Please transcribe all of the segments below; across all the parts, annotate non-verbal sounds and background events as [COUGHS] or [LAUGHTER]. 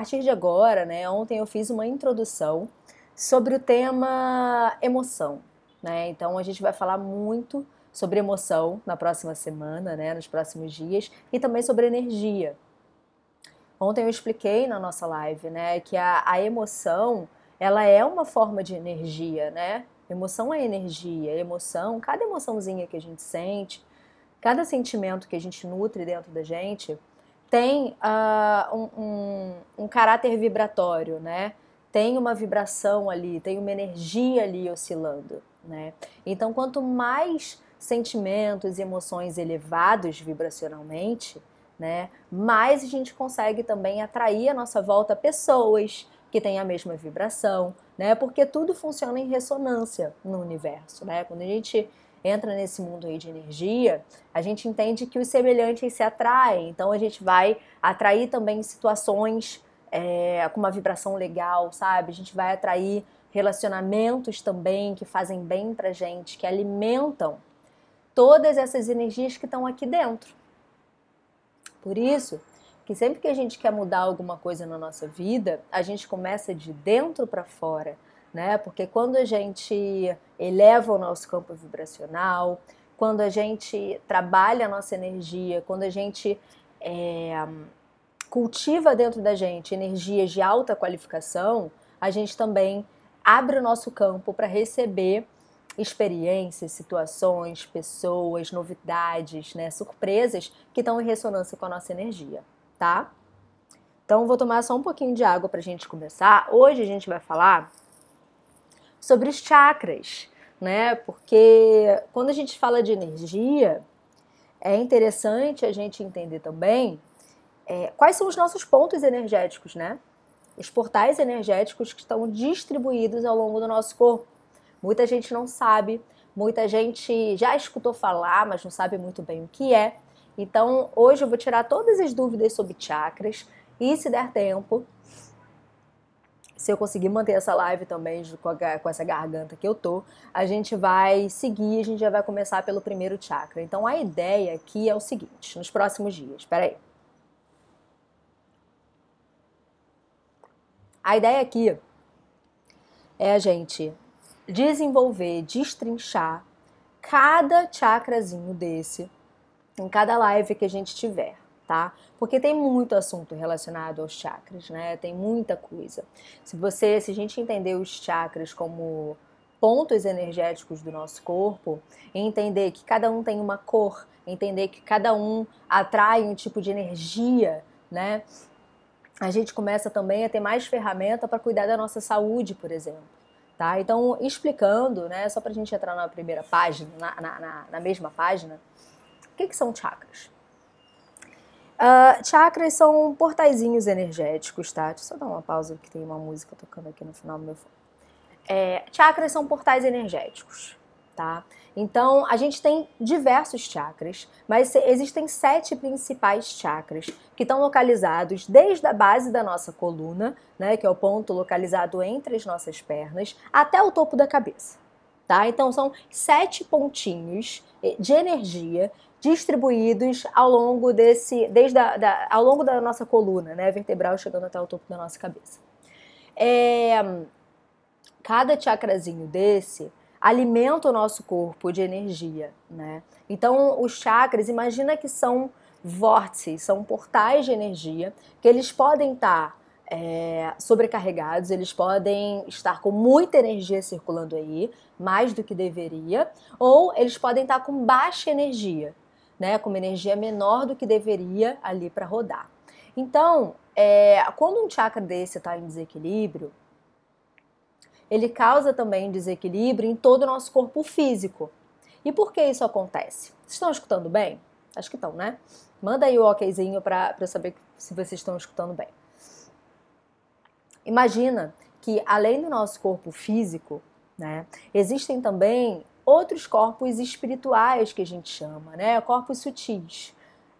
partir de agora, né, ontem eu fiz uma introdução sobre o tema emoção, né? Então a gente vai falar muito sobre emoção na próxima semana, né, nos próximos dias, e também sobre energia. Ontem eu expliquei na nossa live, né, que a, a emoção ela é uma forma de energia, né? Emoção é energia, emoção, cada emoçãozinha que a gente sente, cada sentimento que a gente nutre dentro da gente tem uh, um, um, um caráter vibratório, né? Tem uma vibração ali, tem uma energia ali oscilando, né? Então, quanto mais sentimentos e emoções elevados vibracionalmente, né, mais a gente consegue também atrair à nossa volta pessoas, que tem a mesma vibração, né? Porque tudo funciona em ressonância no universo, né? Quando a gente entra nesse mundo aí de energia, a gente entende que os semelhantes se atraem, então a gente vai atrair também situações é, com uma vibração legal, sabe? A gente vai atrair relacionamentos também que fazem bem pra gente, que alimentam todas essas energias que estão aqui dentro. Por isso, que sempre que a gente quer mudar alguma coisa na nossa vida, a gente começa de dentro para fora, né? Porque quando a gente eleva o nosso campo vibracional, quando a gente trabalha a nossa energia, quando a gente é, cultiva dentro da gente energias de alta qualificação, a gente também abre o nosso campo para receber experiências, situações, pessoas, novidades, né, surpresas que estão em ressonância com a nossa energia tá? Então vou tomar só um pouquinho de água para a gente começar. Hoje a gente vai falar sobre os chakras, né? Porque quando a gente fala de energia, é interessante a gente entender também é, quais são os nossos pontos energéticos, né? Os portais energéticos que estão distribuídos ao longo do nosso corpo. Muita gente não sabe, muita gente já escutou falar, mas não sabe muito bem o que é. Então, hoje eu vou tirar todas as dúvidas sobre chakras e, se der tempo, se eu conseguir manter essa live também com, essa garganta que eu tô, a gente vai seguir, a gente já vai começar pelo primeiro chakra. Então a ideia aqui é o seguinte, nos próximos dias, espera aí. A ideia aqui é a gente desenvolver, destrinchar cada chakrazinho desse em cada live que a gente tiver, tá? Porque tem muito assunto relacionado aos chakras, né? Tem muita coisa. Se você, se a gente entender os chakras como pontos energéticos do nosso corpo, entender que cada um tem uma cor, entender que cada um atrai um tipo de energia, né? A gente começa também a ter mais ferramenta para cuidar da nossa saúde, por exemplo. Tá? Então, explicando, né, só para a gente entrar na primeira página, na, na, na mesma página, que, que são chakras? Uh, chakras são portaizinhos energéticos, tá? Deixa eu só dar uma pausa que tem uma música tocando aqui no final do meu fone. É, chakras são portais energéticos, tá? Então, a gente tem diversos chakras, mas existem sete principais chakras que estão localizados desde a base da nossa coluna, né, que é o ponto localizado entre as nossas pernas, até o topo da cabeça, tá? Então, são sete pontinhos eh, de energia distribuídos ao longo desse, desde a, da, ao longo da nossa coluna, né, vertebral chegando até o topo da nossa cabeça. É, cada chakrazinho desse alimenta o nosso corpo de energia, né? Então, os chakras, imagina que são vórtices, são portais de energia que eles podem estar é, sobrecarregados, eles podem estar com muita energia circulando aí, mais do que deveria, ou eles podem estar com baixa energia, né, com uma energia menor do que deveria ali para rodar. Então, é, quando um chakra desse está em desequilíbrio, ele causa também desequilíbrio em todo o nosso corpo físico. E por que isso acontece? Vocês estão escutando bem? Acho que estão, né? Manda aí o okzinho para eu saber se vocês estão escutando bem. Imagina que além do nosso corpo físico, né, existem também outros corpos espirituais que a gente chama, né? Corpos sutis.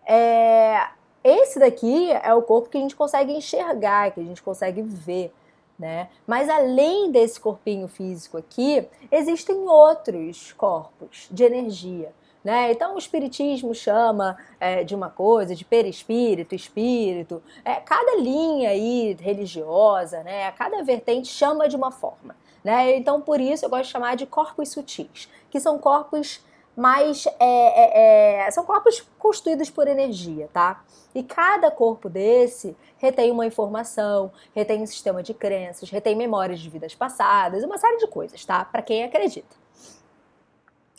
É, esse daqui é o corpo que a gente consegue enxergar, que a gente consegue ver, né? Mas além desse corpinho físico aqui, existem outros corpos de energia, Né? Então o espiritismo chama é, de uma coisa, de perispírito, espírito. É, cada linha aí religiosa, né? cada vertente chama de uma forma. Né? Então por isso eu gosto de chamar de corpos sutis, que são corpos mais é, é, é, são corpos constituídos por energia, tá? E cada corpo desse retém uma informação, retém um sistema de crenças, retém memórias de vidas passadas, uma série de coisas, tá? Para quem acredita.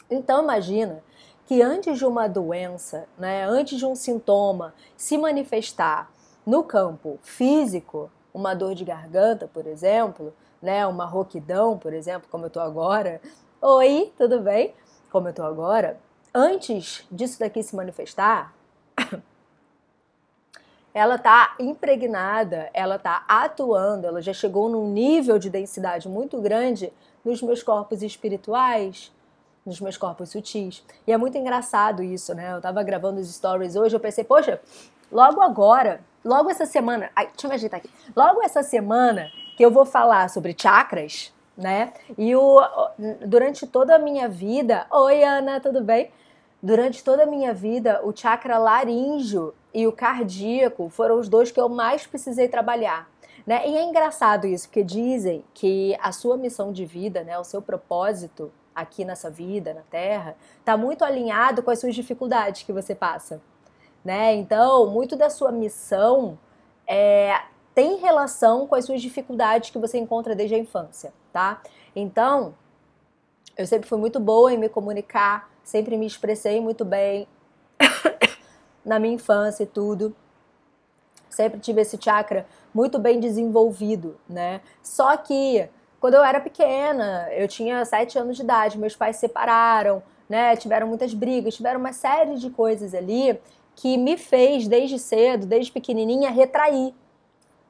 Então imagina que antes de uma doença, né, antes de um sintoma se manifestar no campo físico, uma dor de garganta, por exemplo, né, uma rouquidão, por exemplo, como eu tô agora. Oi, tudo bem? como eu tô agora, antes disso daqui se manifestar, [COUGHS] ela tá impregnada, ela tá atuando, ela já chegou num nível de densidade muito grande nos meus corpos espirituais, nos meus corpos sutis. E é muito engraçado isso, né? Eu tava gravando os stories hoje, eu pensei, poxa, logo agora, logo essa semana, ai, deixa eu me ajeitar aqui. Logo essa semana que eu vou falar sobre chakras, né? E o, durante toda a minha vida, oi Ana, tudo bem? Durante toda a minha vida, o chakra laríngeo e o cardíaco foram os dois que eu mais precisei trabalhar. Né? E é engraçado isso, porque dizem que a sua missão de vida, né, o seu propósito aqui nessa vida, na Terra, está muito alinhado com as suas dificuldades que você passa. Né? Então, muito da sua missão é, tem relação com as suas dificuldades que você encontra desde a infância, tá? Então, eu sempre fui muito boa em me comunicar, sempre me expressei muito bem [COUGHS] na minha infância e tudo. Sempre tive esse chakra muito bem desenvolvido, né? Só que quando eu era pequena, eu tinha sete anos de idade, meus pais se separaram, né? Tiveram muitas brigas, tiveram uma série de coisas ali que me fez desde cedo, desde pequenininha, retrair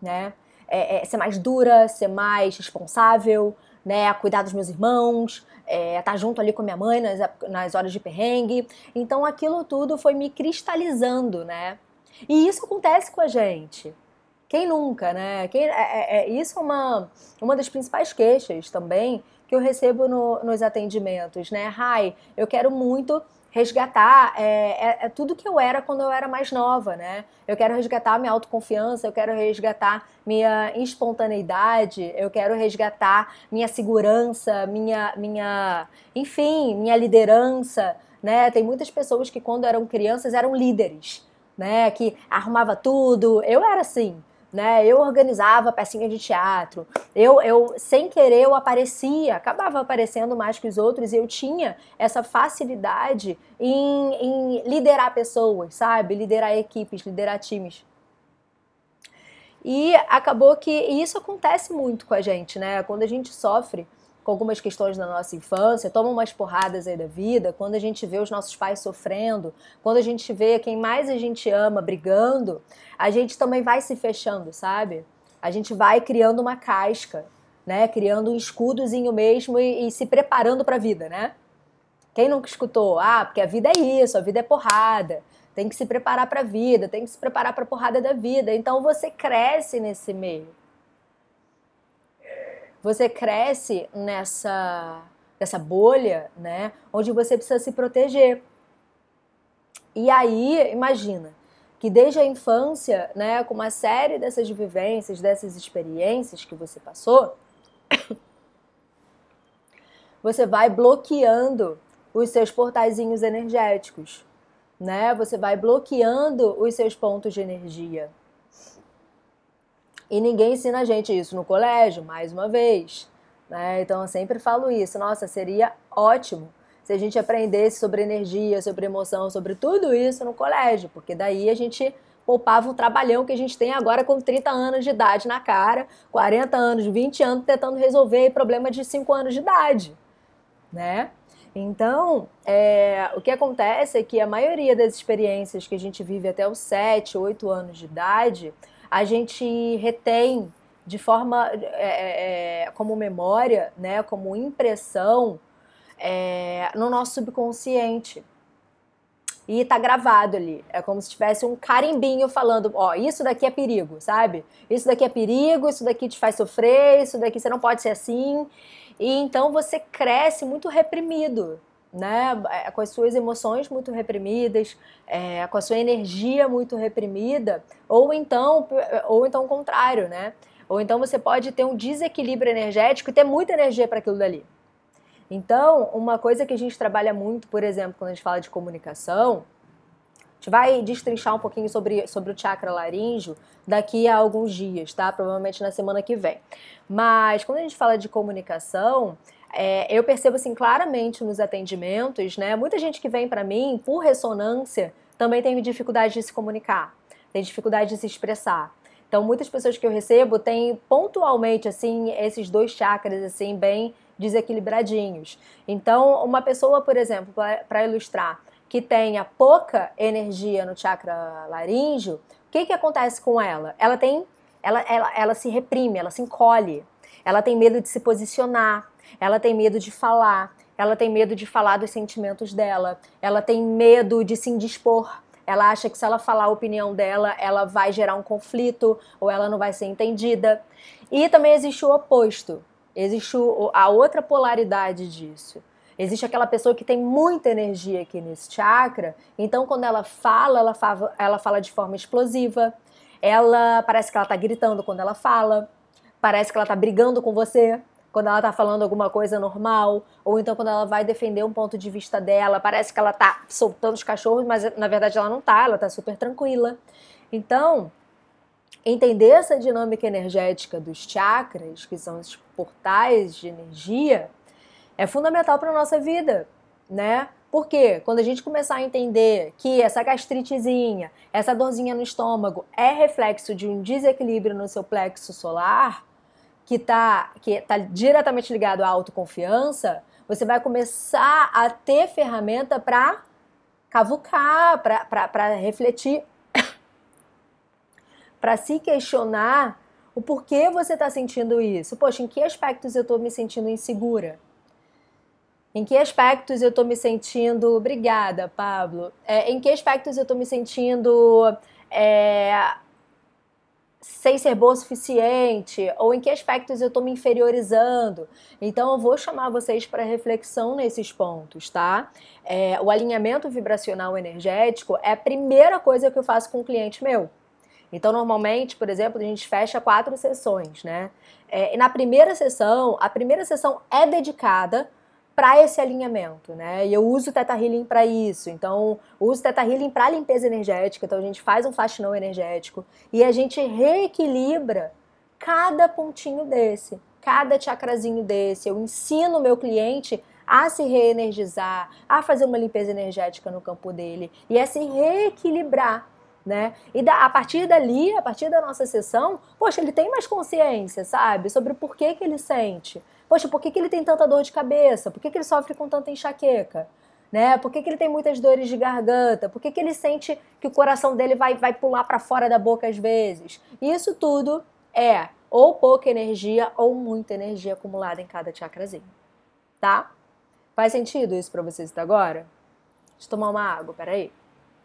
né? É, é, ser mais dura, ser mais responsável, né? Cuidar dos meus irmãos, é, tá junto ali com minha mãe nas, nas horas de perrengue. Então aquilo tudo foi me cristalizando, né? E isso acontece com a gente. Quem nunca, né? Quem, é, é, é isso é uma, uma das principais queixas também que eu recebo no, nos atendimentos, né? Rai, eu quero muito resgatar é, é, é, tudo que eu era quando eu era mais nova, né? Eu quero resgatar minha autoconfiança, eu quero resgatar minha espontaneidade, eu quero resgatar minha segurança, minha, minha, enfim, minha liderança, né? Tem muitas pessoas que quando eram crianças eram líderes, né? Que arrumava tudo. Eu era assim, né? Eu organizava pecinhas de teatro. Eu, eu, sem querer, eu aparecia, acabava aparecendo mais que os outros e eu tinha essa facilidade em, em liderar pessoas, sabe? Liderar equipes, liderar times. E acabou que isso acontece muito com a gente, né? Quando a gente sofre com algumas questões da nossa infância, toma umas porradas aí da vida, quando a gente vê os nossos pais sofrendo, quando a gente vê quem mais a gente ama brigando, a gente também vai se fechando, sabe? A gente vai criando uma casca, né? Criando um escudozinho mesmo e, e se preparando para a vida, né? Quem nunca escutou? Ah, porque a vida é isso, a vida é porrada. Tem que se preparar para a vida, tem que se preparar para a porrada da vida. Então você cresce nesse meio você cresce nessa, nessa bolha, né? Onde você precisa se proteger. E aí, imagina que desde a infância, né, com uma série dessas vivências, dessas experiências que você passou, [COUGHS] você vai bloqueando os seus portaizinhos energéticos, né? Você vai bloqueando os seus pontos de energia. E ninguém ensina a gente isso no colégio, mais uma vez. Né? Então eu sempre falo isso. Nossa, seria ótimo se a gente aprendesse sobre energia, sobre emoção, sobre tudo isso no colégio, porque daí a gente poupava um trabalhão que a gente tem agora com 30 anos de idade na cara, 40 anos, 20 anos tentando resolver problema de 5 anos de idade, né? Então, é, o que acontece é que a maioria das experiências que a gente vive até os 7, 8 anos de idade, a gente retém de forma é, é, é, como memória, né, como impressão é, no nosso subconsciente. E tá gravado ali. É como se tivesse um carimbinho falando: ó, isso daqui é perigo, sabe? Isso daqui é perigo, isso daqui te faz sofrer, isso daqui você não pode ser assim. E então você cresce muito reprimido, né, é, com as suas emoções muito reprimidas, é, com a sua energia muito reprimida, ou então, ou então o contrário, né? Ou então você pode ter um desequilíbrio energético e ter muita energia para aquilo dali. Então, uma coisa que a gente trabalha muito, por exemplo, quando a gente fala de comunicação, a gente vai destrinchar um pouquinho sobre, sobre o chakra laríngeo daqui a alguns dias, tá? Provavelmente na semana que vem. Mas quando a gente fala de comunicação, é, eu percebo assim claramente nos atendimentos, né? Muita gente que vem para mim por ressonância também tem dificuldade de se comunicar, tem dificuldade de se expressar. Então, muitas pessoas que eu recebo têm pontualmente assim esses dois chakras assim bem desequilibradinhos. Então, uma pessoa, por exemplo, para ilustrar, que tenha pouca energia no chakra laríngeo, o que que acontece com ela? Ela tem ela, ela, ela se reprime, ela se encolhe, ela tem medo de se posicionar, ela tem medo de falar, ela tem medo de falar dos sentimentos dela, ela tem medo de se indispor. Ela acha que se ela falar a opinião dela, ela vai gerar um conflito ou ela não vai ser entendida. E também existe o oposto. Existe a outra polaridade disso. Existe aquela pessoa que tem muita energia aqui nesse chakra, então quando ela fala, ela fala, ela fala de forma explosiva. Ela parece que ela tá gritando quando ela fala, parece que ela tá brigando com você quando ela tá falando alguma coisa normal, ou então quando ela vai defender um ponto de vista dela, parece que ela tá soltando os cachorros, mas na verdade ela não tá, ela tá super tranquila. Então, entender essa dinâmica energética dos chakras, que são os portais de energia, é fundamental para nossa vida, né? Porque quando a gente começar a entender que essa gastritezinha, essa dorzinha no estômago é reflexo de um desequilíbrio no seu plexo solar, que está que tá diretamente ligado à autoconfiança, você vai começar a ter ferramenta para cavucar, para refletir, [COUGHS] para se questionar o porquê você está sentindo isso. Poxa, em que aspectos eu estou me sentindo insegura? Em que aspectos eu estou me sentindo. Obrigada, Pablo. É, em que aspectos eu estou me sentindo é, sem ser boa o suficiente, ou em que aspectos eu estou me inferiorizando. Então, eu vou chamar vocês para reflexão nesses pontos, tá? É, o alinhamento vibracional energético é a primeira coisa que eu faço com um cliente meu. Então, normalmente, por exemplo, a gente fecha quatro sessões, né? É, e na primeira sessão, a primeira sessão é dedicada para esse alinhamento, né? E eu uso o Teta Healing para isso. Então, uso o Teta Healing para limpeza energética. Então, a gente faz um faxinão energético e a gente reequilibra cada pontinho desse, cada chakrazinho desse. Eu ensino o meu cliente a se reenergizar, a fazer uma limpeza energética no campo dele e a se reequilibrar né? E da, a partir dali, a partir da nossa sessão, poxa, ele tem mais consciência, sabe? Sobre o porquê que ele sente. Poxa, por que, que ele tem tanta dor de cabeça? Por que, que ele sofre com tanta enxaqueca? Né? Por que, que ele tem muitas dores de garganta? Por que, que ele sente que o coração dele vai, vai pular para fora da boca às vezes? Isso tudo é ou pouca energia ou muita energia acumulada em cada chakrazinho, tá? Faz sentido isso para vocês até agora? Deixa eu tomar uma água, peraí.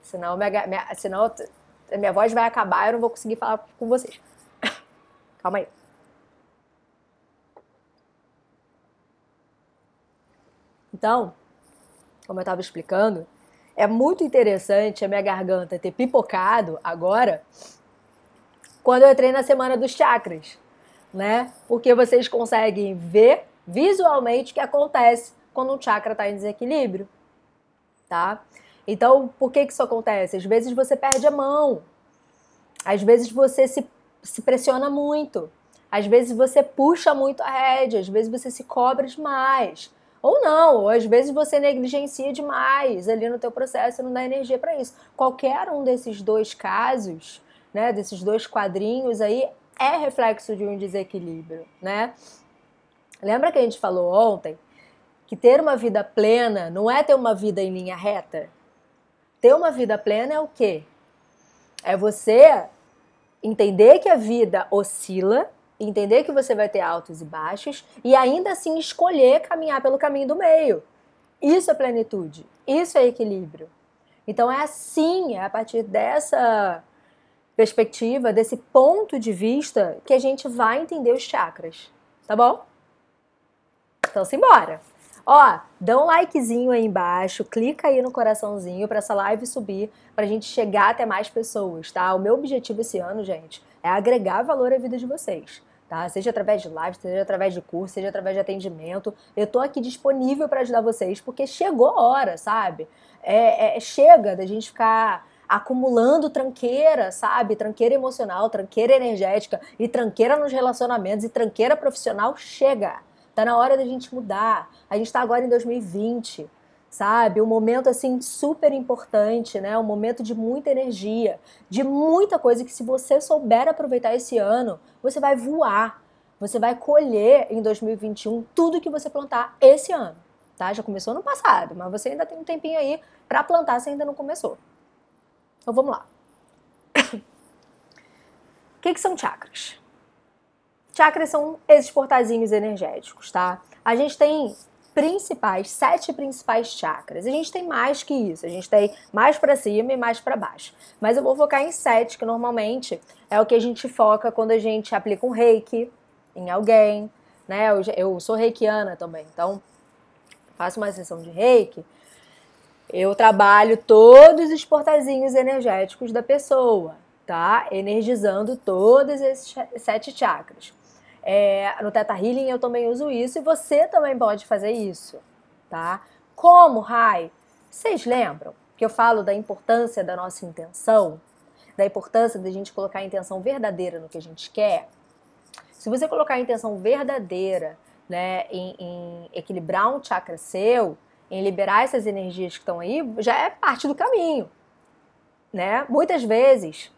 Senão, minha, minha, senão minha voz vai acabar e eu não vou conseguir falar com vocês. [COUGHS] Calma aí. Então, como eu estava explicando, é muito interessante a minha garganta ter pipocado agora quando eu entrei na semana dos chakras, né? Porque vocês conseguem ver visualmente o que acontece quando um chakra está em desequilíbrio, tá? Então, por que, que isso acontece? Às vezes você perde a mão, às vezes você se, se pressiona muito, às vezes você puxa muito a rédea, às vezes você se cobra demais. Ou não, ou às vezes você negligencia demais ali no teu processo e não dá energia para isso. Qualquer um desses dois casos, né, desses dois quadrinhos aí, é reflexo de um desequilíbrio, né? Lembra que a gente falou ontem que ter uma vida plena não é ter uma vida em linha reta? Ter uma vida plena é o quê? É você entender que a vida oscila entender que você vai ter altos e baixos e ainda assim escolher caminhar pelo caminho do meio. Isso é plenitude, isso é equilíbrio. Então é assim, é a partir dessa perspectiva, desse ponto de vista, que a gente vai entender os chakras, tá bom? Então simbora! Ó, dá um likezinho aí embaixo, clica aí no coraçãozinho para essa live subir, pra gente chegar até mais pessoas, tá? O meu objetivo esse ano, gente, é agregar valor à vida de vocês. Tá? Seja através de live, seja através de curso, seja através de atendimento. Eu tô aqui disponível para ajudar vocês, porque chegou a hora, sabe? É, é, chega da gente ficar acumulando tranqueira, sabe? Tranqueira emocional, tranqueira energética e tranqueira nos relacionamentos e tranqueira profissional. Chega! Tá na hora da gente mudar. A gente tá agora em 2020 sabe? Um momento assim super importante, né? Um momento de muita energia, de muita coisa que se você souber aproveitar esse ano, você vai voar. Você vai colher em 2021 tudo que você plantar esse ano, tá? Já começou no passado, mas você ainda tem um tempinho aí para plantar se ainda não começou. Então vamos lá. [COUGHS] O que, que são chakras? Chakras são esses portazinhos energéticos, tá? A gente tem principais, sete principais chakras. A gente tem mais que isso, a gente tem mais para cima e mais para baixo. Mas eu vou focar em sete, que normalmente é o que a gente foca quando a gente aplica um reiki em alguém, né? Eu, eu sou reikiana também, então faço uma sessão de reiki. Eu trabalho todos os portazinhos energéticos da pessoa, tá? Energizando todos esses sete chakras. É, no Teta Healing eu também uso isso e você também pode fazer isso, tá? Como, Rai? Vocês lembram que eu falo da importância da nossa intenção? Da importância da gente colocar a intenção verdadeira no que a gente quer? Se você colocar a intenção verdadeira né, em, em equilibrar um chakra seu, em liberar essas energias que estão aí, já é parte do caminho. Né? Muitas vezes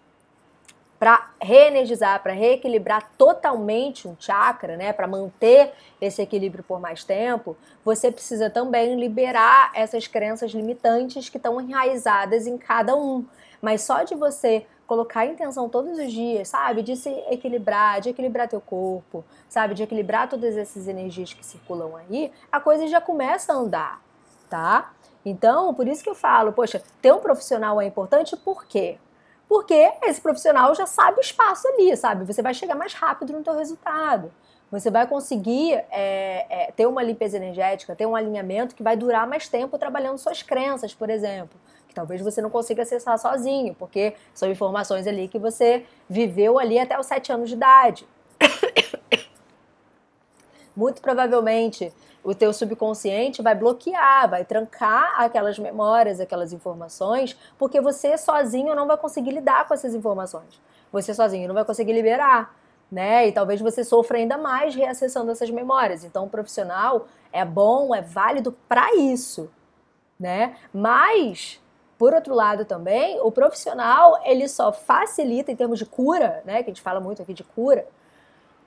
para reenergizar, para reequilibrar totalmente um chakra, né, para manter esse equilíbrio por mais tempo, você precisa também liberar essas crenças limitantes que estão enraizadas em cada um. Mas só de você colocar a intenção todos os dias, sabe, de se equilibrar, de equilibrar teu corpo, sabe, de equilibrar todas essas energias que circulam aí, a coisa já começa a andar, tá? Então, por isso que eu falo, poxa, ter um profissional é importante por quê? Porque esse profissional já sabe o espaço ali, sabe? Você vai chegar mais rápido no teu resultado. Você vai conseguir é, é, ter uma limpeza energética, ter um alinhamento que vai durar mais tempo trabalhando suas crenças, por exemplo. Que talvez você não consiga acessar sozinho, porque são informações ali que você viveu ali até os sete anos de idade. [COUGHS] Muito provavelmente o teu subconsciente vai bloquear, vai trancar aquelas memórias, aquelas informações, porque você sozinho não vai conseguir lidar com essas informações. Você sozinho não vai conseguir liberar, né? E talvez você sofra ainda mais reacessando essas memórias. Então, o profissional é bom, é válido para isso, né? Mas por outro lado também, o profissional, ele só facilita em termos de cura, né, que a gente fala muito aqui de cura,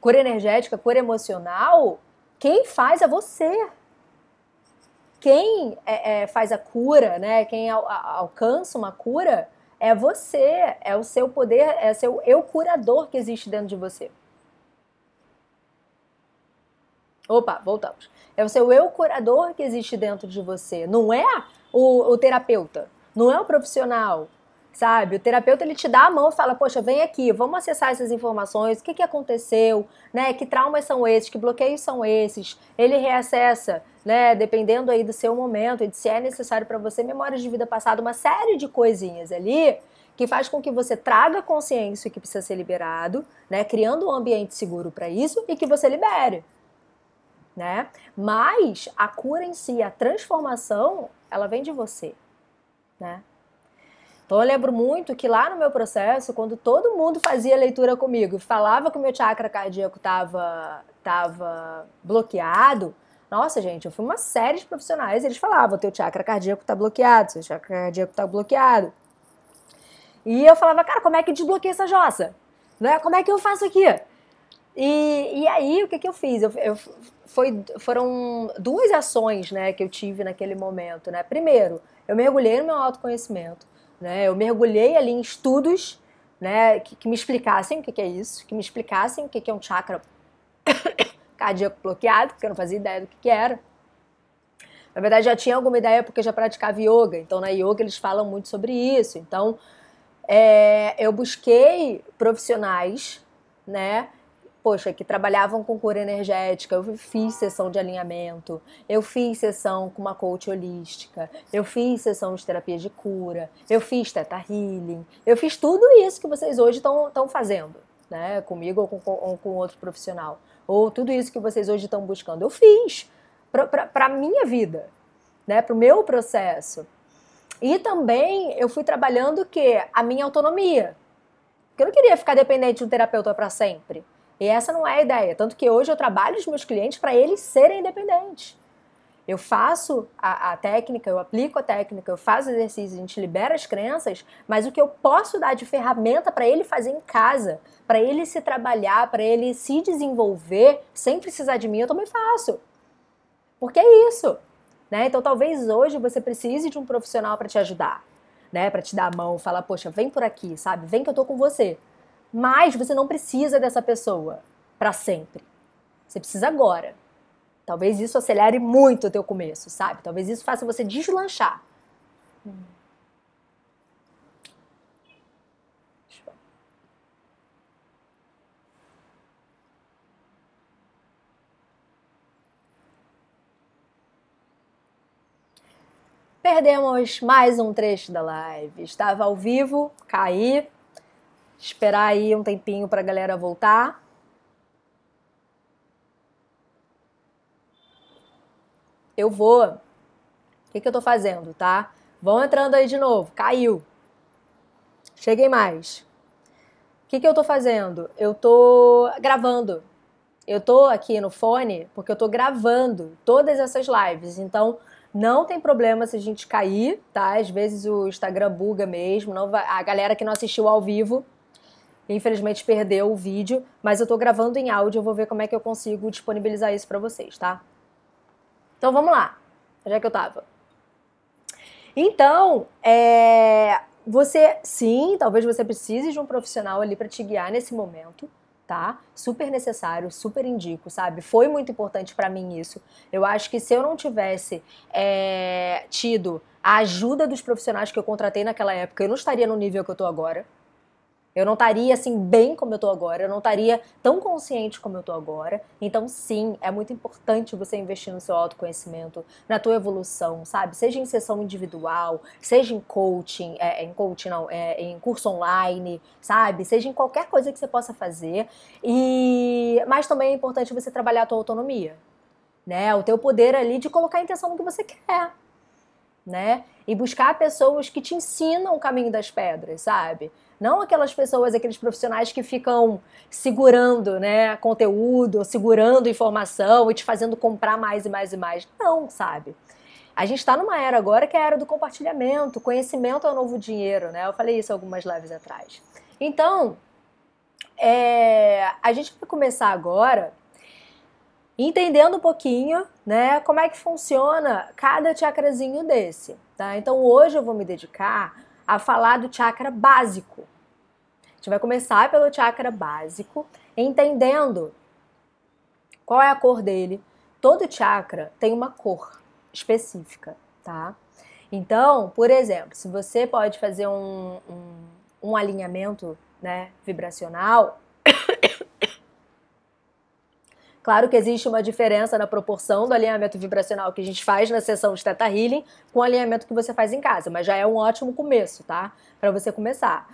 cura energética, cura emocional, quem faz é você. Quem é, é, faz a cura, né? Quem al, alcança uma cura é você, é o seu poder, é o seu eu curador que existe dentro de você. Opa, voltamos. É o seu eu curador que existe dentro de você. Não é o, o terapeuta, não é o profissional, sabe? O terapeuta ele te dá a mão e fala: Poxa, vem aqui, vamos acessar essas informações, o que, que aconteceu, né? Que traumas são esses, que bloqueios são esses. Ele reacessa, né? Dependendo aí do seu momento e de se é necessário para você, memórias de vida passada, uma série de coisinhas ali que faz com que você traga consciência que precisa ser liberado, né? Criando um ambiente seguro para isso e que você libere. Né? Mas a cura em si, a transformação, ela vem de você, né? Então eu lembro muito que lá no meu processo, quando todo mundo fazia leitura comigo e falava que o meu chakra cardíaco estava tava bloqueado, nossa, gente, eu fui uma série de profissionais, eles falavam, teu chakra cardíaco está bloqueado, seu chakra cardíaco está bloqueado. E eu falava, cara, como é que desbloqueia essa jossa? Né? Como é que eu faço aqui? E, e aí, o que, que eu fiz? Eu, eu, foi, foram duas ações né, que eu tive naquele momento. Né? Primeiro, eu mergulhei no meu autoconhecimento. Né? Eu mergulhei ali em estudos né, que, que me explicassem o que, que, é isso, que me explicassem o que, que é um chakra [COUGHS] cardíaco bloqueado, porque eu não fazia ideia do que, que era. Na verdade, já tinha alguma ideia porque já praticava yoga. Então, na yoga eles falam muito sobre isso. Então, é, eu busquei profissionais, né, poxa, que trabalhavam com cura energética. Eu fiz sessão de alinhamento, eu fiz sessão com uma coach holística, eu fiz sessão de terapia de cura, eu fiz teta healing, eu fiz tudo isso que vocês hoje estão fazendo, né? Comigo ou com, ou com outro profissional. Ou tudo isso que vocês hoje estão buscando. Eu fiz para a minha vida, né? Para o meu processo. E também eu fui trabalhando o quê? A minha autonomia. Porque eu não queria ficar dependente de um terapeuta para sempre. E essa não é a ideia. Tanto que hoje eu trabalho os meus clientes para eles serem independentes. Eu faço a, a, técnica, eu aplico a técnica, eu faço exercício, a gente libera as crenças, mas o que eu posso dar de ferramenta para ele fazer em casa, para ele se trabalhar, para ele se desenvolver sem precisar de mim, eu também faço. Porque é isso. Né? Então talvez hoje você precise de um profissional para te ajudar, né? Para te dar a mão, falar, poxa, vem por aqui, sabe? Vem que eu tô com você. Mas você não precisa dessa pessoa para sempre. Você precisa agora. Talvez isso acelere muito o teu começo, sabe? Talvez isso faça você deslanchar. Perdemos mais um trecho da live. Estava ao vivo, caí, Esperar aí um tempinho para a galera voltar. Eu vou. O que, que eu tô fazendo, tá? Vão entrando aí de novo. Caiu. Cheguei mais. O que, que eu tô fazendo? Eu tô gravando. Eu tô aqui no fone porque eu tô gravando todas essas lives. Então, não tem problema se a gente cair, tá? Às vezes o Instagram buga mesmo. Não vai... A galera que não assistiu ao vivo Infelizmente perdeu o vídeo, mas eu tô gravando em áudio, eu vou ver como é que eu consigo disponibilizar isso para vocês, tá? Então vamos lá. É que eu tava? Então, é, você, sim, talvez você precise de um profissional ali para te guiar nesse momento, tá? Super necessário, super indico, sabe? Foi muito importante para mim isso. Eu acho que se eu não tivesse é, tido a ajuda dos profissionais que eu contratei naquela época, eu não estaria no nível que eu tô agora. Eu não estaria assim bem como eu tô agora, eu não estaria tão consciente como eu tô agora. Então, sim, é muito importante você investir no seu autoconhecimento, na tua evolução, sabe? Seja em sessão individual, seja em coaching, é, em coaching não, é, em curso online, sabe? Seja em qualquer coisa que você possa fazer. E mas também é importante você trabalhar a tua autonomia, né? O teu poder ali de colocar a intenção no que você quer, né? E buscar pessoas que te ensinam o caminho das pedras, sabe? Não aquelas pessoas, aqueles profissionais que ficam segurando né, conteúdo, segurando informação e te fazendo comprar mais e mais e mais. Não, sabe? A gente está numa era agora que é a era do compartilhamento, conhecimento é o novo dinheiro, né? Eu falei isso algumas lives atrás. Então, é, a gente vai começar agora entendendo um pouquinho, né, como é que funciona cada chakrazinho desse, tá? Então hoje eu vou me dedicar a falar do chakra básico, gente vai começar pelo chakra básico, entendendo qual é a cor dele. Todo chakra tem uma cor específica, tá? Então, por exemplo, se você pode fazer um, um, um alinhamento né, vibracional, [COUGHS] Claro que existe uma diferença na proporção do alinhamento vibracional que a gente faz na sessão de Theta Healing com o alinhamento que você faz em casa, mas já é um ótimo começo, tá? Para você começar.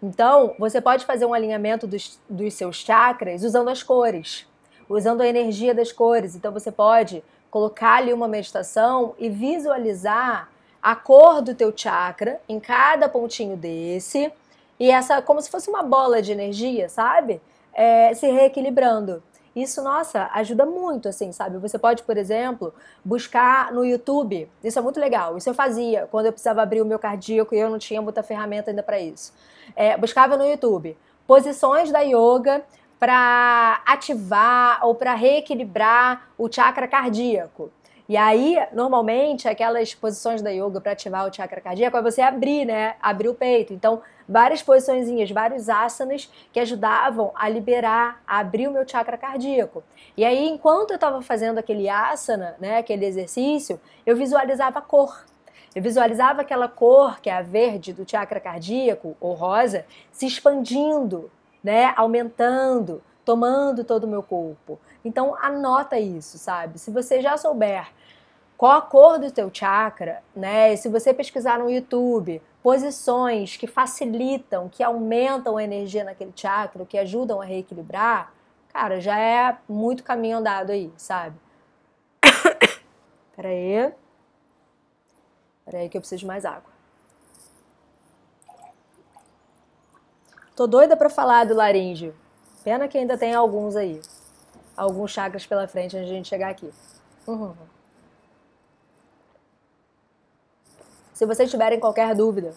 Então, você pode fazer um alinhamento dos, dos seus chakras usando as cores, usando a energia das cores. Então, você pode colocar ali uma meditação e visualizar a cor do teu chakra em cada pontinho desse e essa como se fosse uma bola de energia, sabe? É, se reequilibrando. Isso, nossa, ajuda muito, assim, sabe? Você pode, por exemplo, buscar no YouTube. Isso é muito legal. Isso eu fazia quando eu precisava abrir o meu cardíaco e eu não tinha muita ferramenta ainda para isso. É, buscava no YouTube posições da yoga para ativar ou para reequilibrar o chakra cardíaco. E aí, normalmente, aquelas posições da yoga para ativar o chakra cardíaco é você abrir, né? Abrir o peito. Então, várias posições, vários asanas que ajudavam a liberar, a abrir o meu chakra cardíaco. E aí, enquanto eu estava fazendo aquele asana, né, aquele exercício, eu visualizava a cor. Eu visualizava aquela cor, que é a verde do chakra cardíaco, ou rosa, se expandindo, né, aumentando, tomando todo o meu corpo. Então anota isso, sabe? Se você já souber qual a cor do teu chakra, né? E se você pesquisar no YouTube posições que facilitam, que aumentam a energia naquele chakra, que ajudam a reequilibrar, cara, já é muito caminho andado aí, sabe? [COUGHS] Pera aí. Pera aí que eu preciso de mais água. Tô doida para falar do laríngeo. Pena que ainda tem alguns aí. Alguns chakras pela frente antes de a gente chegar aqui. Uhum. Se vocês tiverem qualquer dúvida,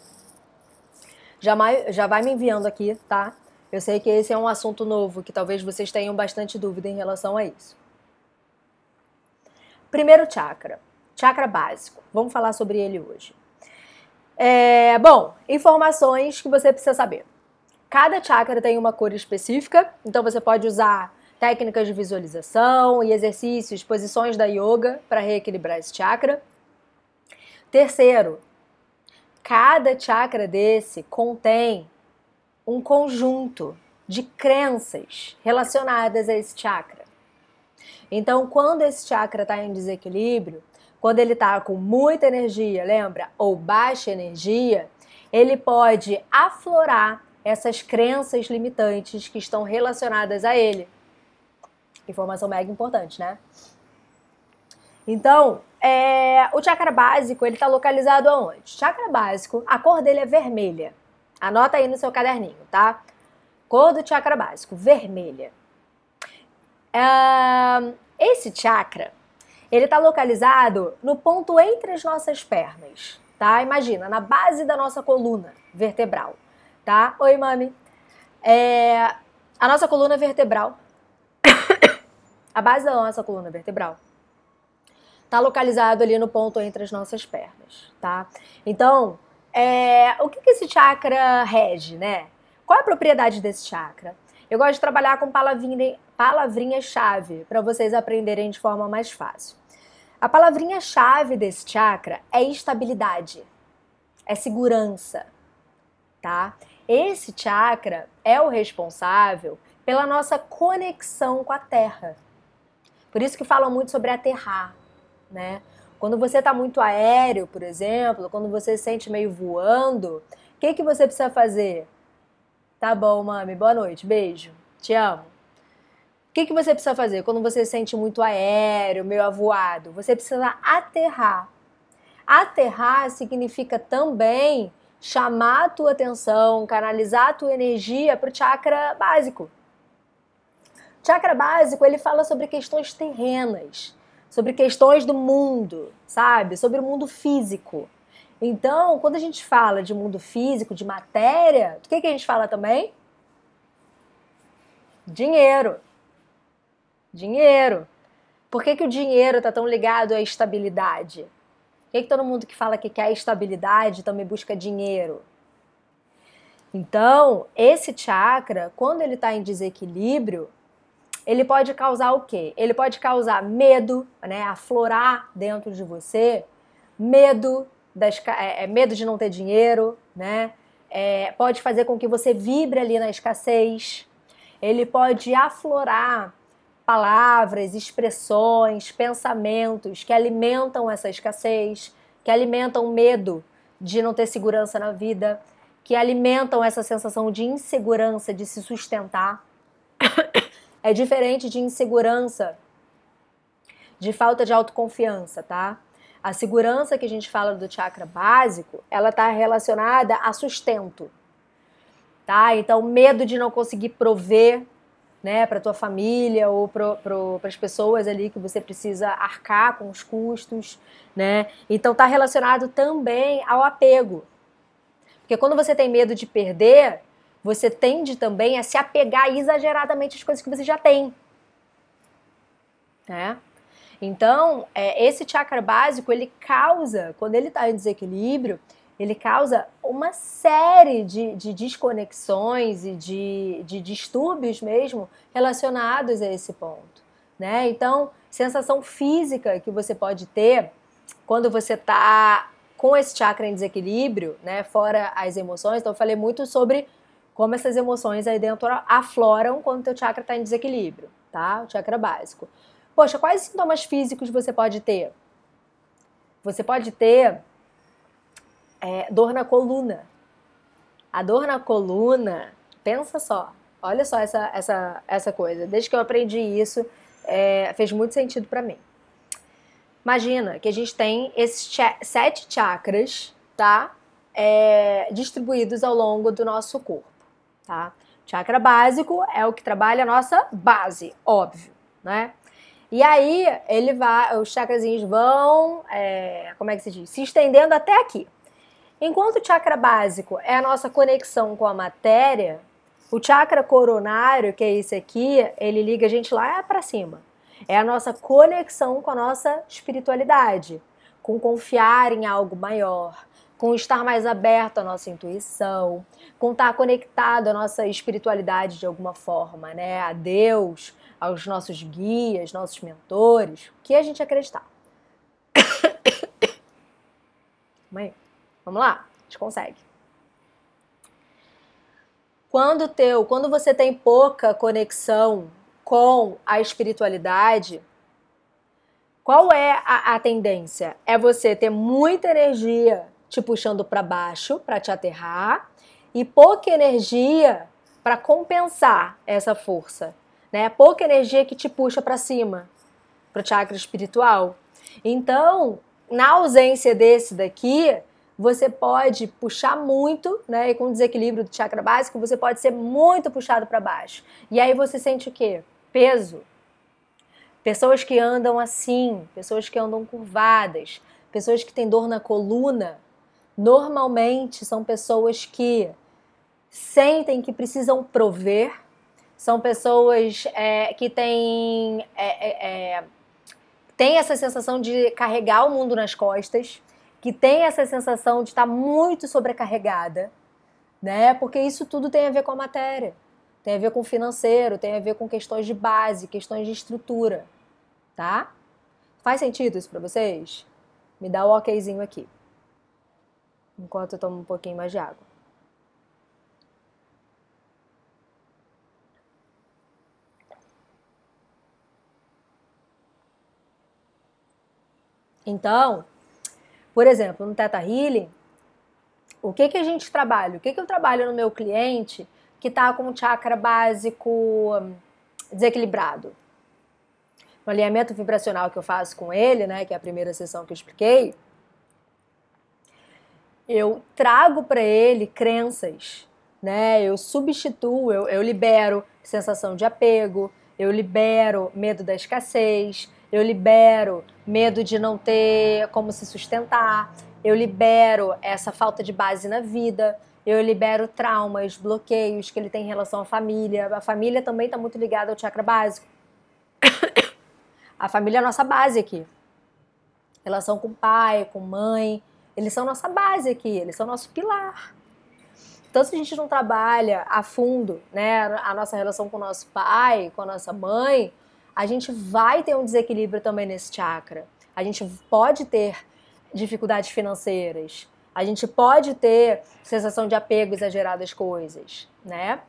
já, já vai me enviando aqui, tá? Eu sei que esse é um assunto novo, que talvez vocês tenham bastante dúvida em relação a isso. Primeiro chakra, chakra básico. Vamos falar sobre ele hoje. É, bom, informações que você precisa saber. Cada chakra tem uma cor específica, então você pode usar técnicas de visualização e exercícios, posições da yoga para reequilibrar esse chakra. Terceiro, cada chakra desse contém um conjunto de crenças relacionadas a esse chakra. Então, quando esse chakra está em desequilíbrio, quando ele está com muita energia, lembra, ou baixa energia, ele pode aflorar essas crenças limitantes que estão relacionadas a ele. Informação mega importante, né? Então, é, o chakra básico, ele está localizado aonde? Chakra básico, a cor dele é vermelha. Anota aí no seu caderninho, tá? Cor do chakra básico, vermelha. É, esse chakra, ele está localizado no ponto entre as nossas pernas, tá? Imagina, na base da nossa coluna vertebral tá? Oi, mami. É, a nossa coluna vertebral, [COUGHS] a base da nossa coluna vertebral, tá localizado ali no ponto entre as nossas pernas, tá? Então, é, o que, que esse chakra rege, né? Qual é a propriedade desse chakra? Eu gosto de trabalhar com palavrinha, palavrinha-chave para vocês aprenderem de forma mais fácil. A palavrinha-chave desse chakra é estabilidade, é segurança, tá? Esse chakra é o responsável pela nossa conexão com a Terra. Por isso que falam muito sobre aterrar, né? Quando você está muito aéreo, por exemplo, quando você se sente meio voando, o que, que você precisa fazer? Tá bom, mami, boa noite, beijo, te amo. O que, que você precisa fazer quando você se sente muito aéreo, meio avoado? Você precisa aterrar. Aterrar significa também chamar a tua atenção, canalizar a tua energia para o chakra básico. O chakra básico, ele fala sobre questões terrenas, sobre questões do mundo, sabe? Sobre o mundo físico. Então, quando a gente fala de mundo físico, de matéria, o que, que a gente fala também? Dinheiro. Dinheiro. Por que, que o dinheiro está tão ligado à estabilidade? que, que todo mundo que fala que quer estabilidade também busca dinheiro? Então, esse chakra, quando ele está em desequilíbrio, ele pode causar o quê? Ele pode causar medo, né? Aflorar dentro de você, medo, das, é, é, medo de não ter dinheiro, né? É, pode fazer com que você vibre ali na escassez. Ele pode aflorar palavras, expressões, pensamentos que alimentam essa escassez, que alimentam medo de não ter segurança na vida, que alimentam essa sensação de insegurança de se sustentar. [COUGHS] é diferente de insegurança, de falta de autoconfiança, tá? A segurança que a gente fala do chakra básico, ela está relacionada a sustento, tá? Então, medo de não conseguir prover né, para tua família ou para as pessoas ali que você precisa arcar com os custos, né? Então está relacionado também ao apego. Porque quando você tem medo de perder, você tende também a se apegar exageradamente às coisas que você já tem. Né? Então, é, esse chakra básico, ele causa, quando ele está em desequilíbrio, ele causa uma série de, de desconexões e de, de distúrbios mesmo relacionados a esse ponto. Né? Então, sensação física que você pode ter quando você está com esse chakra em desequilíbrio, né? fora as emoções. Então, eu falei muito sobre como essas emoções aí dentro afloram quando o teu chakra está em desequilíbrio, tá? O chakra básico. Poxa, quais sintomas físicos você pode ter? Você pode ter é, dor na coluna. A dor na coluna, pensa só, olha só essa, essa, essa coisa. Desde que eu aprendi isso, é, fez muito sentido para mim. Imagina que a gente tem esses sete chakras, tá? É, distribuídos ao longo do nosso corpo, tá? Chakra básico é o que trabalha a nossa base, óbvio, né? E aí ele vai, os chakrazinhos vão, é, como é que se diz? Se estendendo até aqui. Enquanto o chakra básico é a nossa conexão com a matéria, o chakra coronário, que é esse aqui, ele liga a gente lá para cima. É a nossa conexão com a nossa espiritualidade, com confiar em algo maior, com estar mais aberto à nossa intuição, com estar conectado à nossa espiritualidade de alguma forma, né? A Deus, aos nossos guias, nossos mentores, o que a gente acreditar. [COUGHS] Mãe, vamos lá, a gente consegue. Quando teu, quando você tem pouca conexão com a espiritualidade, qual é a, a tendência? É você ter muita energia te puxando para baixo, para te aterrar, e pouca energia para compensar essa força né? Pouca energia que te puxa para cima, para o chakra espiritual. Então, na ausência desse daqui, você pode puxar muito, né? E com desequilíbrio do chakra básico, você pode ser muito puxado para baixo. E aí você sente o quê? Peso. Pessoas que andam assim, pessoas que andam curvadas, pessoas que têm dor na coluna, normalmente são pessoas que sentem que precisam prover são pessoas é, que têm, é, é, é, têm essa sensação de carregar o mundo nas costas, que tem essa sensação de estar muito sobrecarregada, né? Porque isso tudo tem a ver com a matéria, tem a ver com o financeiro, tem a ver com questões de base, questões de estrutura, tá? Faz sentido isso para vocês? Me dá o um okzinho aqui. Enquanto eu tomo um pouquinho mais de água. Então, por exemplo, no Teta Healing, o que, que a gente trabalha? O que, que eu trabalho no meu cliente que está com o chakra básico hum, desequilibrado? No alinhamento vibracional que eu faço com ele, né, que é a primeira sessão que eu expliquei, eu trago para ele crenças, né? Eu substituo, eu, eu libero sensação de apego, eu libero medo da escassez, eu libero medo de não ter como se sustentar, eu libero essa falta de base na vida, eu libero traumas, bloqueios que ele tem em relação à família. A família também está muito ligada ao chakra básico. [COUGHS] A família é a nossa base aqui. Relação com pai, com mãe, eles são nossa base aqui, eles são nosso pilar. Então, se a gente não trabalha a fundo né, a nossa relação com o nosso pai, com a nossa mãe, a gente vai ter um desequilíbrio também nesse chakra. A gente pode ter dificuldades financeiras. A gente pode ter sensação de apego exagerado às coisas, né?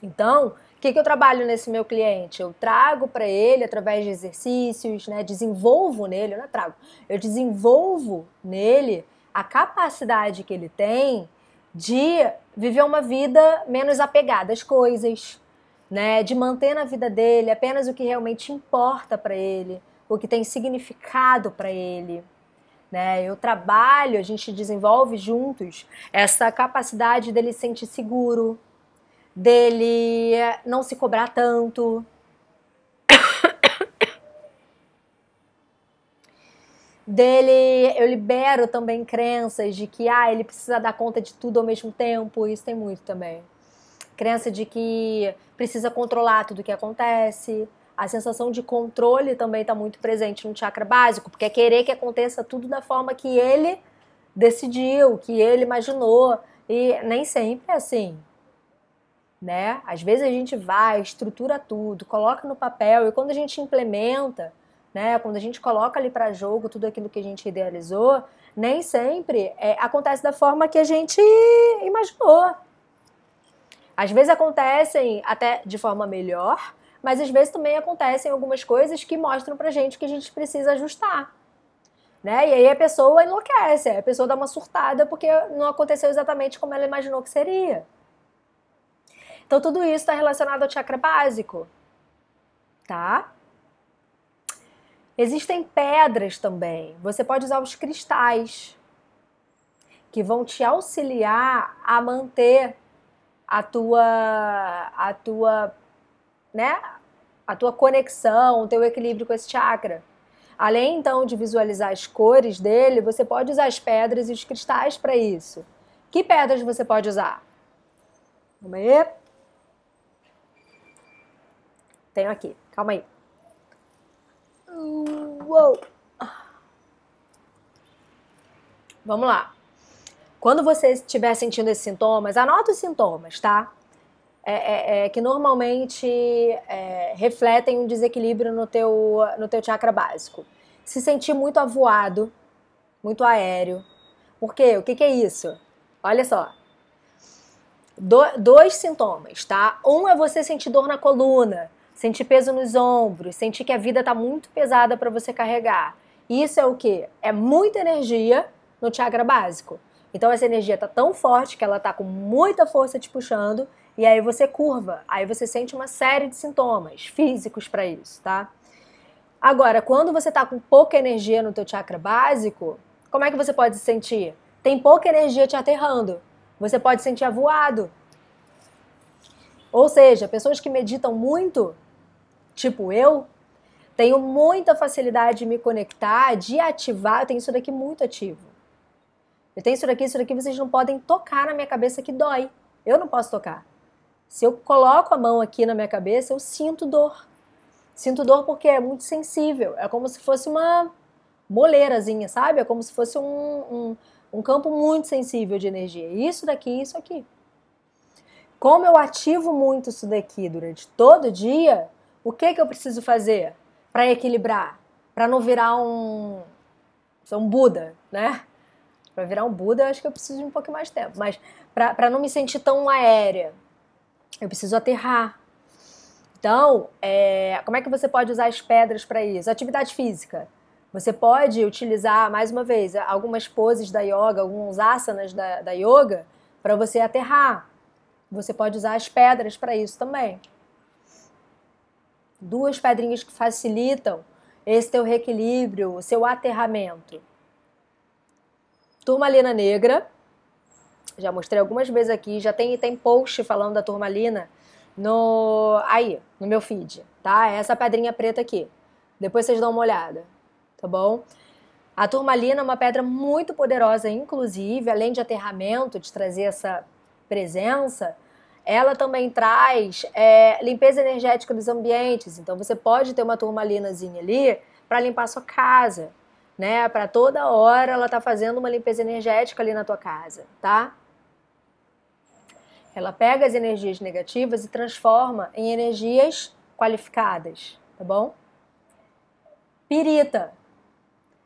Então, que, que eu trabalho nesse meu cliente? Eu trago para ele através de exercícios, né? Desenvolvo nele, eu não trago, eu desenvolvo nele a capacidade que ele tem de viver uma vida menos apegada às coisas, né, de manter na vida dele apenas o que realmente importa para ele, o que tem significado para ele. Né? Eu trabalho, a gente desenvolve juntos essa capacidade dele se sentir seguro, dele não se cobrar tanto. dele eu libero também crenças de que ah, ele precisa dar conta de tudo ao mesmo tempo, isso tem muito também crença de que precisa controlar tudo o que acontece. A sensação de controle também está muito presente no chakra básico, porque é querer que aconteça tudo da forma que ele decidiu, que ele imaginou. E nem sempre é assim. Né? Às vezes a gente vai, estrutura tudo, coloca no papel e quando a gente implementa, né, quando a gente coloca ali para jogo tudo aquilo que a gente idealizou, nem sempre é, acontece da forma que a gente imaginou Às vezes acontecem até de forma melhor, mas às vezes também acontecem algumas coisas que mostram pra gente que a gente precisa ajustar. Né? E aí a pessoa enlouquece, a pessoa dá uma surtada porque não aconteceu exatamente como ela imaginou que seria. Então tudo isso está relacionado ao chakra básico, tá? Existem pedras também. Você pode usar os cristais que vão te auxiliar a manter a tua a tua né, a tua conexão, o teu equilíbrio com esse chakra. Além então de visualizar as cores dele, você pode usar as pedras e os cristais para isso. Que pedras você pode usar? Calma aí. Tenho aqui, calma aí. Uou. Vamos lá. Quando você estiver sentindo esses sintomas, anota os sintomas, tá? É, é, é, que normalmente é, refletem um desequilíbrio no teu, no teu chakra básico. Se sentir muito avoado, muito aéreo. Por quê? O que, que é isso? Olha só. Do, dois sintomas, tá? Um é você sentir dor na coluna, sentir peso nos ombros, sentir que a vida está muito pesada para você carregar. Isso é o que? É muita energia no chakra básico. Então essa energia está tão forte que ela está com muita força te puxando e aí você curva, aí você sente uma série de sintomas físicos para isso, tá? Agora, quando você está com pouca energia no teu chakra básico, como é que você pode se sentir? Tem pouca energia te aterrando. Você pode sentir avoado. Ou seja, pessoas que meditam muito, tipo eu, tenho muita facilidade de me conectar, de ativar. Eu tenho isso daqui muito ativo. Eu tenho isso daqui, isso daqui vocês não podem tocar na minha cabeça que dói. Eu não posso tocar. Se eu coloco a mão aqui na minha cabeça, eu sinto dor. Sinto dor porque é muito sensível. É como se fosse uma moleirazinha, sabe? É como se fosse um, um, um campo muito sensível de energia. Isso daqui, isso aqui. Como eu ativo muito isso daqui durante todo o dia, o que, que eu preciso fazer para equilibrar? Para não virar um, um Buda, né? Para virar um Buda, eu acho que eu preciso de um pouco mais de tempo. Mas para não me sentir tão aérea, eu preciso aterrar. Então, é, como é que você pode usar as pedras para isso? Atividade física. Você pode utilizar, mais uma vez, algumas poses da yoga, alguns asanas da, da yoga, para você aterrar. Você pode usar as pedras para isso também. Duas pedrinhas que facilitam esse teu reequilíbrio, o seu aterramento. Turmalina negra, já mostrei algumas vezes aqui, já tem, tem post falando da turmalina no aí, no meu feed, tá? É essa pedrinha preta aqui. Depois vocês dão uma olhada, tá bom? A turmalina é uma pedra muito poderosa, inclusive, além de aterramento, de trazer essa presença, ela também traz é, limpeza energética dos ambientes. Então você pode ter uma turmalinazinha ali para limpar a sua casa, né? Para toda hora ela tá fazendo uma limpeza energética ali na tua casa, tá? Ela pega as energias negativas e transforma em energias qualificadas, tá bom? Pirita.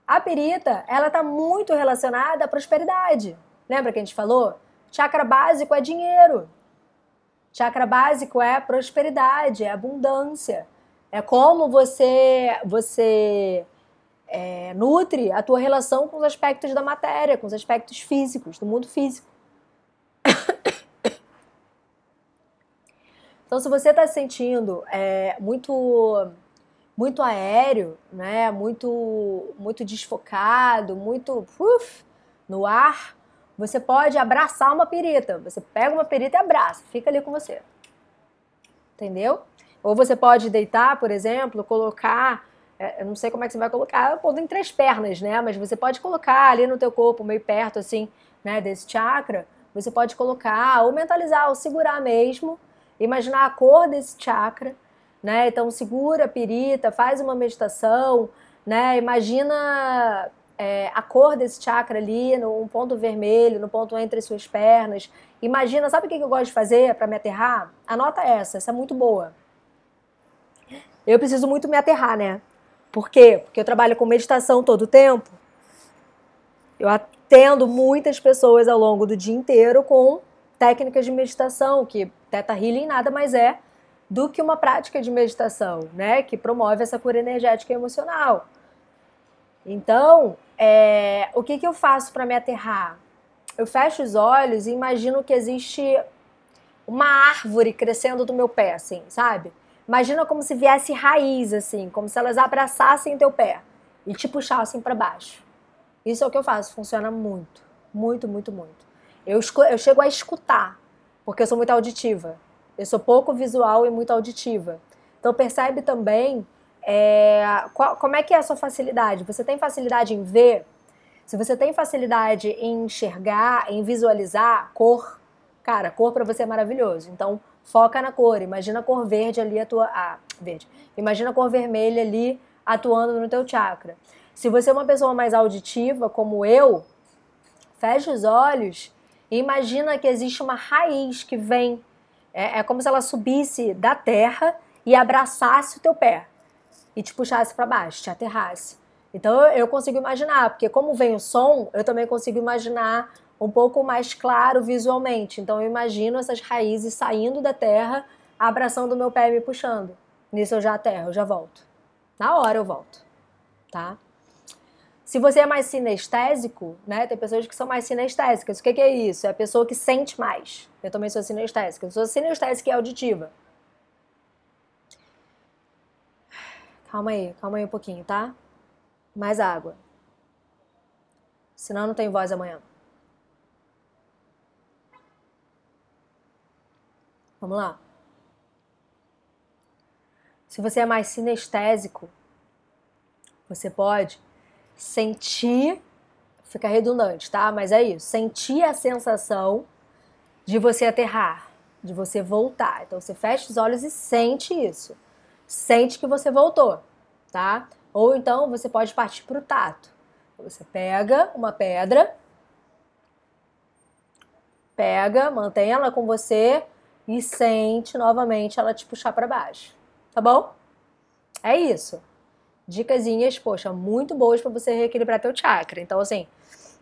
A pirita, ela está muito relacionada à prosperidade. Lembra que a gente falou? Chakra básico é dinheiro. Chakra básico é prosperidade, é abundância. É como você você é, nutre a tua relação com os aspectos da matéria, com os aspectos físicos, do mundo físico. [COUGHS] Então, se você está se sentindo é, muito muito aéreo, né, muito muito desfocado, muito uf, no ar, você pode abraçar uma perita. Você pega uma perita e abraça, fica ali com você. Entendeu? Ou você pode deitar, por exemplo, colocar, é, eu não sei como é que você vai colocar, pondo em três pernas, né? Mas você pode colocar ali no teu corpo, meio perto assim, né, desse chakra, você pode colocar ou mentalizar ou segurar mesmo imaginar a cor desse chakra, né? Então segura a pirita, faz uma meditação, né? Imagina é, a cor desse chakra ali, no um ponto vermelho, no ponto entre suas pernas. Imagina, sabe o que eu gosto de fazer para me aterrar? Anota essa, essa é muito boa. Eu preciso muito me aterrar, né? Por quê? Porque eu trabalho com meditação todo o tempo. Eu atendo muitas pessoas ao longo do dia inteiro com técnicas de meditação, que Teta Healing nada mais é do que uma prática de meditação, né? Que promove essa cura energética e emocional. Então, é, o que, que eu faço para me aterrar? Eu fecho os olhos e imagino que existe uma árvore crescendo do meu pé, assim, sabe? Imagina como se viesse raiz, assim, como se elas abraçassem teu pé e te puxassem para baixo. Isso é o que eu faço, funciona muito, muito, muito, muito. Eu, eu chego a escutar, porque eu sou muito auditiva. Eu sou pouco visual e muito auditiva. Então percebe também é, qual, como é que é a sua facilidade. Você tem facilidade em ver? Se você tem facilidade em enxergar, em visualizar cor, cara, cor para você é maravilhoso. Então foca na cor. Imagina a cor verde ali atua, ah, verde. Imagina a cor vermelha ali atuando no teu chakra. Se você é uma pessoa mais auditiva, como eu, fecha os olhos e imagina que existe uma raiz que vem. É, é como se ela subisse da terra e abraçasse o teu pé e te puxasse para baixo, te aterrasse. Então eu consigo imaginar, porque como vem o som, eu também consigo imaginar um pouco mais claro visualmente. Então eu imagino essas raízes saindo da terra, abraçando o meu pé e me puxando. Nisso eu já aterro, eu já volto. Na hora eu volto, tá? Se você é mais sinestésico, né? Tem pessoas que são mais sinestésicas. O que, que é isso? É a pessoa que sente mais. Eu também sou sinestésica. Eu sou sinestésica e auditiva. Calma aí, calma aí um pouquinho, tá? Mais água. Senão não tem voz amanhã. Vamos lá. Se você é mais sinestésico, você pode sentir, fica redundante, tá? Mas é isso, sentir a sensação de você aterrar, de você voltar. Então você fecha os olhos e sente isso. Sente que você voltou, tá? Ou então você pode partir para o tato. Você pega uma pedra, pega, mantém ela com você e sente novamente ela te puxar para baixo tá bom? É isso. Dicasinhas, poxa, muito boas para você reequilibrar teu chakra. Então, assim,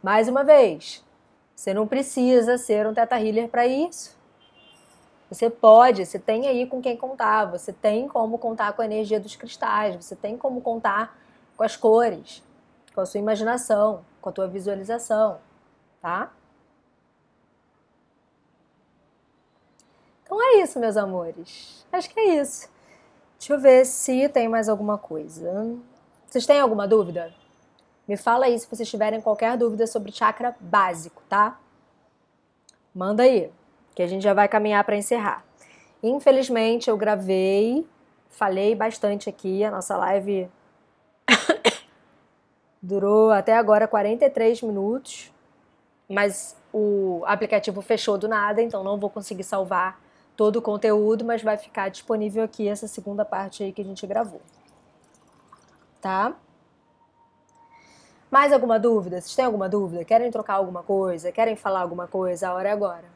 mais uma vez, você não precisa ser um teta healer para isso. Você pode, você tem aí com quem contar, você tem como contar com a energia dos cristais, você tem como contar com as cores, com a sua imaginação, com a tua visualização, tá? Então é isso, meus amores. Acho que é isso. Deixa eu ver se tem mais alguma coisa. Vocês têm alguma dúvida? Me fala aí se vocês tiverem qualquer dúvida sobre chakra básico, tá? Manda aí, que a gente já vai caminhar para encerrar. Infelizmente eu gravei, falei bastante aqui, a nossa live [COUGHS] durou até agora 43 minutos, mas o aplicativo fechou do nada, então não vou conseguir salvar todo o conteúdo, mas vai ficar disponível aqui essa segunda parte aí que a gente gravou. Tá? Mais alguma dúvida? Vocês têm alguma dúvida? Querem trocar alguma coisa? Querem falar alguma coisa? A hora é agora.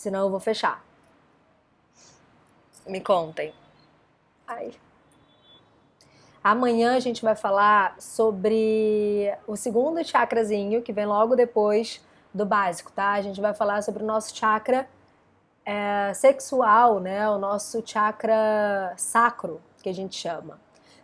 Senão eu vou fechar. Me contem. Ai. Amanhã a gente vai falar sobre o segundo chakrazinho, que vem logo depois do básico, tá? A gente vai falar sobre o nosso chakra é, sexual, né? O nosso chakra sacro, que a gente chama.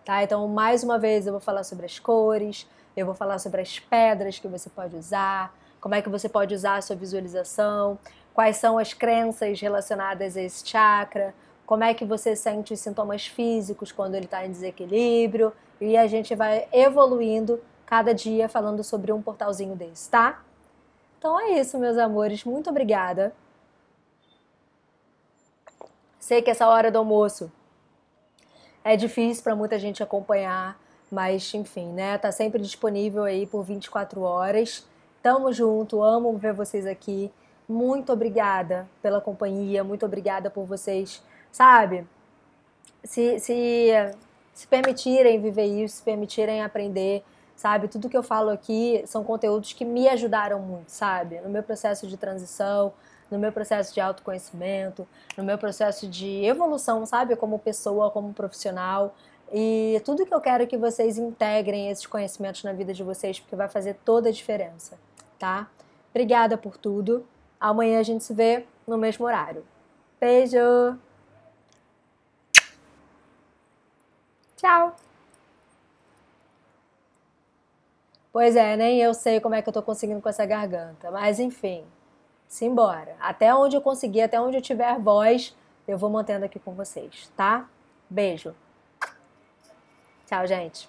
Tá? Então, mais uma vez, eu vou falar sobre as cores, eu vou falar sobre as pedras que você pode usar, como é que você pode usar a sua visualização, quais são as crenças relacionadas a esse chakra, como é que você sente os sintomas físicos quando ele está em desequilíbrio, e a gente vai evoluindo cada dia falando sobre um portalzinho desse, tá? Então é isso, meus amores. Muito obrigada Sei que essa hora do almoço é difícil para muita gente acompanhar, mas enfim, né? Tá sempre disponível aí por 24 horas. Tamo junto, amo ver vocês aqui. Muito obrigada pela companhia, muito obrigada por vocês, sabe? Se, se, se permitirem viver isso, se permitirem aprender, sabe? Tudo que eu falo aqui são conteúdos que me ajudaram muito, sabe? No meu processo de transição, no meu processo de autoconhecimento, no meu processo de evolução, sabe, como pessoa, como profissional. E tudo que eu quero é que vocês integrem esses conhecimentos na vida de vocês, porque vai fazer toda a diferença, tá? Obrigada por tudo. Amanhã a gente se vê no mesmo horário. Beijo! Tchau! Pois é, nem eu sei como é que eu tô conseguindo com essa garganta, mas enfim, simbora. Até onde eu conseguir, até onde eu tiver voz, eu vou mantendo aqui com vocês, tá? Beijo! Tchau, gente!